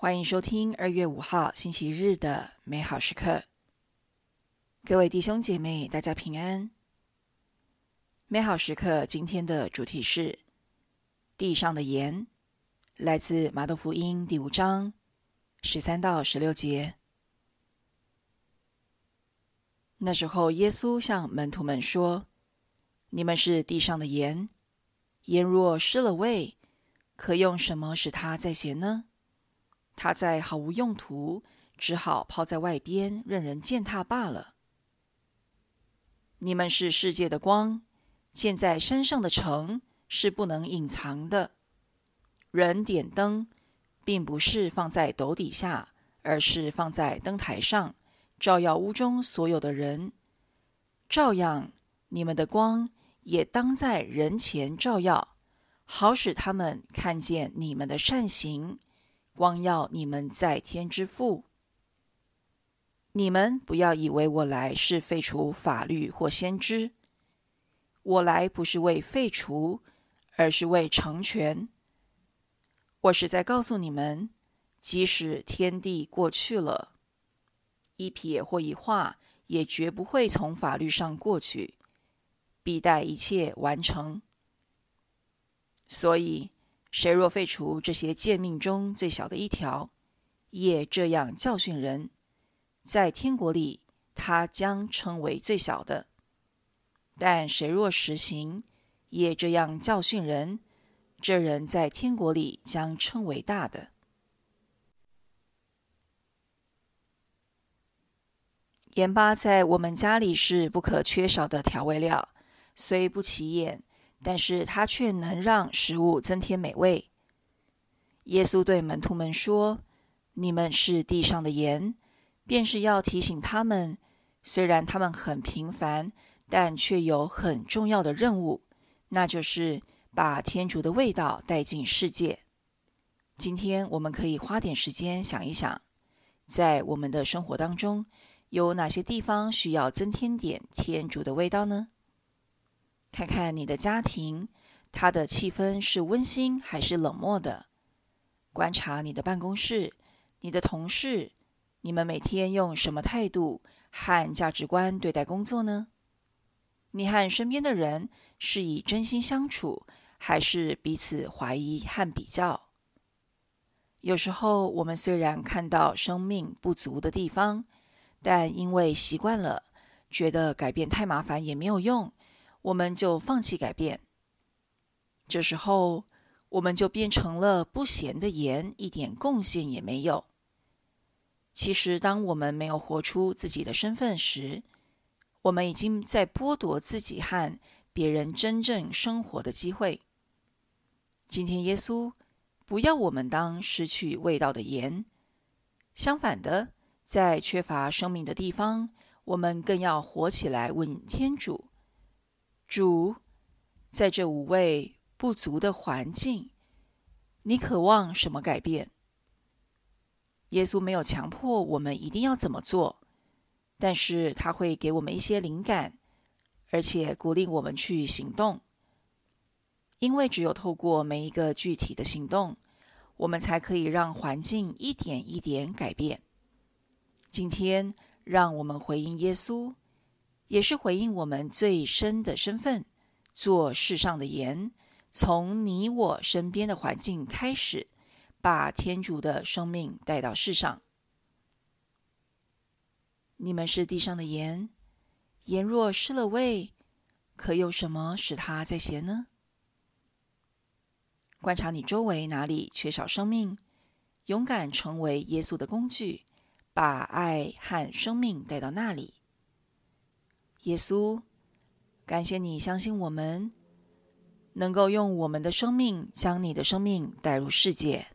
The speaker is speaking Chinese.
欢迎收听二月五号星期日的美好时刻。各位弟兄姐妹，大家平安。美好时刻今天的主题是地上的盐，来自马窦福音第五章十三到十六节。那时候，耶稣向门徒们说：“你们是地上的盐，盐若失了味，可用什么使它再咸呢？”它在毫无用途，只好抛在外边，任人践踏罢了。你们是世界的光，建在山上的城是不能隐藏的。人点灯，并不是放在斗底下，而是放在灯台上，照耀屋中所有的人。照样，你们的光也当在人前照耀，好使他们看见你们的善行。光耀你们在天之父。你们不要以为我来是废除法律或先知。我来不是为废除，而是为成全。我是在告诉你们，即使天地过去了，一撇或一画，也绝不会从法律上过去，必待一切完成。所以。谁若废除这些诫命中最小的一条，也这样教训人，在天国里他将称为最小的；但谁若实行，也这样教训人，这人在天国里将称为大的。盐巴在我们家里是不可缺少的调味料，虽不起眼。但是它却能让食物增添美味。耶稣对门徒们说：“你们是地上的盐，便是要提醒他们，虽然他们很平凡，但却有很重要的任务，那就是把天主的味道带进世界。”今天我们可以花点时间想一想，在我们的生活当中，有哪些地方需要增添点天主的味道呢？看看你的家庭，它的气氛是温馨还是冷漠的？观察你的办公室，你的同事，你们每天用什么态度和价值观对待工作呢？你和身边的人是以真心相处，还是彼此怀疑和比较？有时候，我们虽然看到生命不足的地方，但因为习惯了，觉得改变太麻烦也没有用。我们就放弃改变，这时候我们就变成了不咸的盐，一点贡献也没有。其实，当我们没有活出自己的身份时，我们已经在剥夺自己和别人真正生活的机会。今天，耶稣不要我们当失去味道的盐，相反的，在缺乏生命的地方，我们更要活起来，问天主。主，在这五味不足的环境，你渴望什么改变？耶稣没有强迫我们一定要怎么做，但是他会给我们一些灵感，而且鼓励我们去行动。因为只有透过每一个具体的行动，我们才可以让环境一点一点改变。今天，让我们回应耶稣。也是回应我们最深的身份，做世上的盐，从你我身边的环境开始，把天主的生命带到世上。你们是地上的盐，盐若失了味，可有什么使它再咸呢？观察你周围哪里缺少生命，勇敢成为耶稣的工具，把爱和生命带到那里。耶稣，感谢你相信我们，能够用我们的生命将你的生命带入世界。